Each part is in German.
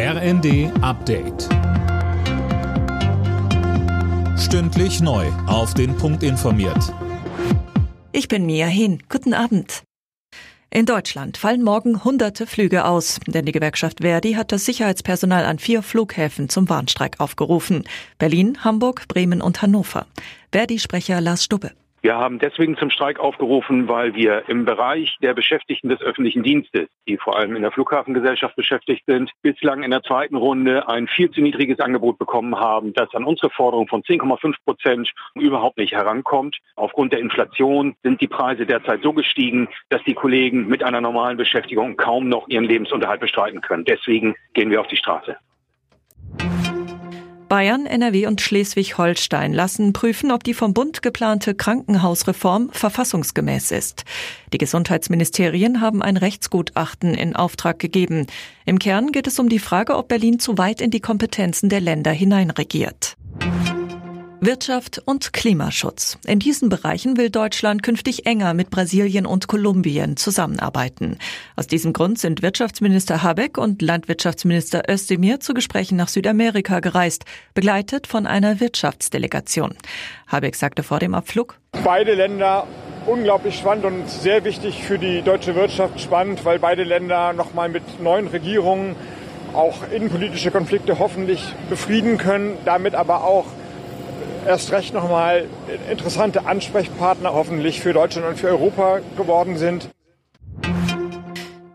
RND Update. Stündlich neu. Auf den Punkt informiert. Ich bin Mia Hin. Guten Abend. In Deutschland fallen morgen hunderte Flüge aus, denn die Gewerkschaft Verdi hat das Sicherheitspersonal an vier Flughäfen zum Warnstreik aufgerufen. Berlin, Hamburg, Bremen und Hannover. Verdi-Sprecher Lars Stubbe. Wir haben deswegen zum Streik aufgerufen, weil wir im Bereich der Beschäftigten des öffentlichen Dienstes, die vor allem in der Flughafengesellschaft beschäftigt sind, bislang in der zweiten Runde ein viel zu niedriges Angebot bekommen haben, das an unsere Forderung von 10,5 Prozent überhaupt nicht herankommt. Aufgrund der Inflation sind die Preise derzeit so gestiegen, dass die Kollegen mit einer normalen Beschäftigung kaum noch ihren Lebensunterhalt bestreiten können. Deswegen gehen wir auf die Straße. Bayern, NRW und Schleswig-Holstein lassen prüfen, ob die vom Bund geplante Krankenhausreform verfassungsgemäß ist. Die Gesundheitsministerien haben ein Rechtsgutachten in Auftrag gegeben. Im Kern geht es um die Frage, ob Berlin zu weit in die Kompetenzen der Länder hineinregiert. Wirtschaft und Klimaschutz. In diesen Bereichen will Deutschland künftig enger mit Brasilien und Kolumbien zusammenarbeiten. Aus diesem Grund sind Wirtschaftsminister Habeck und Landwirtschaftsminister Özdemir zu Gesprächen nach Südamerika gereist, begleitet von einer Wirtschaftsdelegation. Habeck sagte vor dem Abflug, Beide Länder unglaublich spannend und sehr wichtig für die deutsche Wirtschaft spannend, weil beide Länder nochmal mit neuen Regierungen auch innenpolitische Konflikte hoffentlich befrieden können, damit aber auch erst recht nochmal interessante Ansprechpartner hoffentlich für Deutschland und für Europa geworden sind.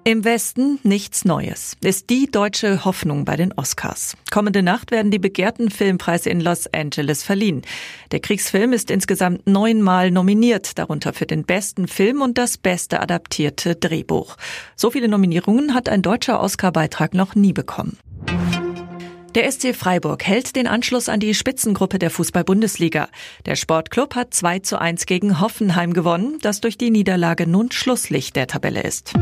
Im Westen nichts Neues. Ist die deutsche Hoffnung bei den Oscars. Kommende Nacht werden die begehrten Filmpreise in Los Angeles verliehen. Der Kriegsfilm ist insgesamt neunmal nominiert, darunter für den besten Film und das beste adaptierte Drehbuch. So viele Nominierungen hat ein deutscher Oscar-Beitrag noch nie bekommen. Der SC Freiburg hält den Anschluss an die Spitzengruppe der Fußball-Bundesliga. Der Sportclub hat 2 zu 1 gegen Hoffenheim gewonnen, das durch die Niederlage nun Schlusslicht der Tabelle ist.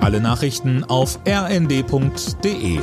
Alle Nachrichten auf rnd.de